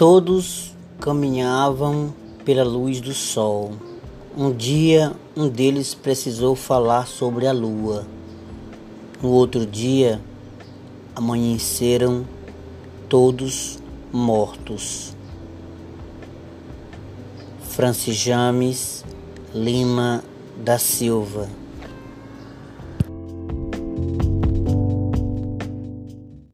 Todos caminhavam pela luz do sol. Um dia, um deles precisou falar sobre a lua. No outro dia, amanheceram todos mortos. Francis James Lima da Silva